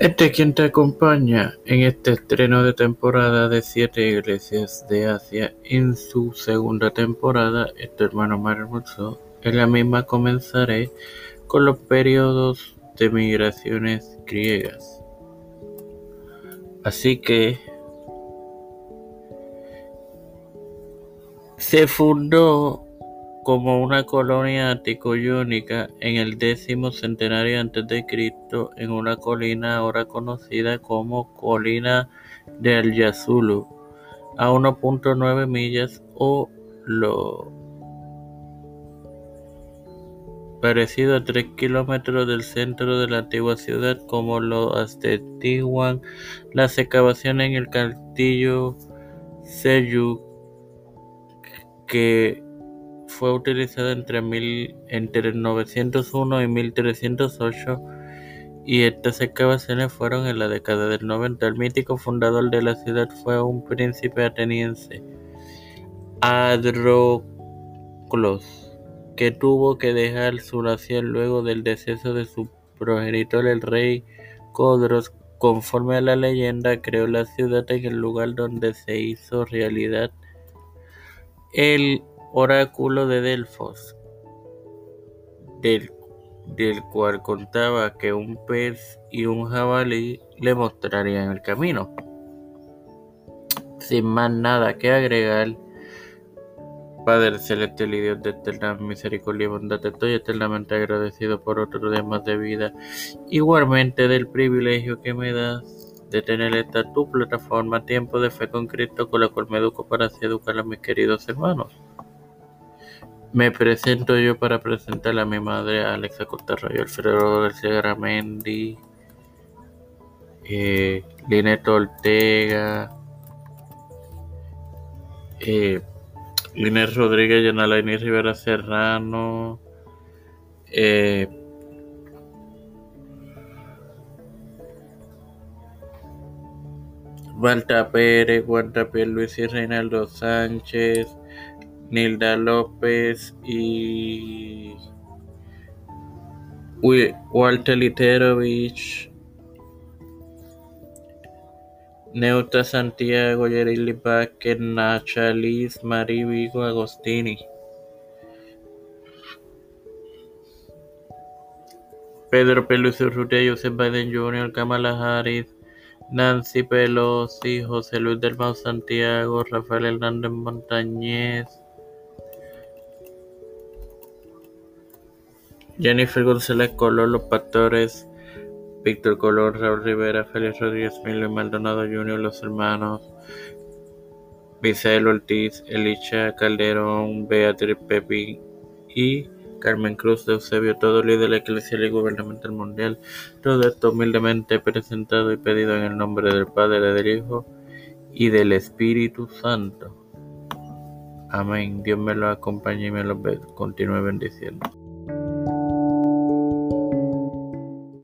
Este es quien te acompaña en este estreno de temporada de Siete Iglesias de Asia en su segunda temporada, este hermano Mario En la misma comenzaré con los periodos de migraciones griegas. Así que se fundó como una colonia antico-iónica en el décimo centenario antes de Cristo en una colina ahora conocida como Colina del Yazulu, a 1.9 millas o lo parecido a 3 kilómetros del centro de la antigua ciudad, como lo atestiguan las excavaciones en el castillo Seyuk que fue utilizada entre, mil, entre 901 y 1308 y estas excavaciones fueron en la década del 90. El mítico fundador de la ciudad fue un príncipe ateniense, Adroclos, que tuvo que dejar su nación luego del deceso de su progenitor, el rey Codros. Conforme a la leyenda, creó la ciudad en el lugar donde se hizo realidad el oráculo de Delfos, del, cual contaba que un pez y un jabalí le mostrarían el camino. Sin más nada que agregar, Padre celestial y Dios de eterna misericordia y bondad, estoy eternamente agradecido por otro día más de vida, igualmente del privilegio que me das de tener esta tu plataforma Tiempo de Fe con Cristo, con la cual me educo para así educar a mis queridos hermanos. Me presento yo para presentar a mi madre, Alexa Cortarrayo, Alfredo García Garamendi, eh, Lineto Ortega, eh, Rodríguez, Yanalaini Rivera Serrano, eh, Walter Pérez, Walter Luis y Reinaldo Sánchez, Nilda López y Walter Literovich, Neuta Santiago, Yerili Vázquez, Nacha Liz, María Vigo Agostini. Pedro Peluso Urrutia, Joseph Biden Jr., Kamala Harris, Nancy Pelosi, José Luis del Mau Santiago, Rafael Hernández Montañez, Jennifer González Colón, Los Pastores, Víctor Colón, Raúl Rivera, Félix Rodríguez, Emilio Maldonado Jr., Los Hermanos, Misael Ortiz, Elicha Calderón, Beatriz Pepi y Carmen Cruz de Eusebio, todo líder de la Iglesia y gubernamental mundial. Todo esto humildemente presentado y pedido en el nombre del Padre, del Hijo y del Espíritu Santo. Amén. Dios me lo acompañe y me lo continúe bendiciendo.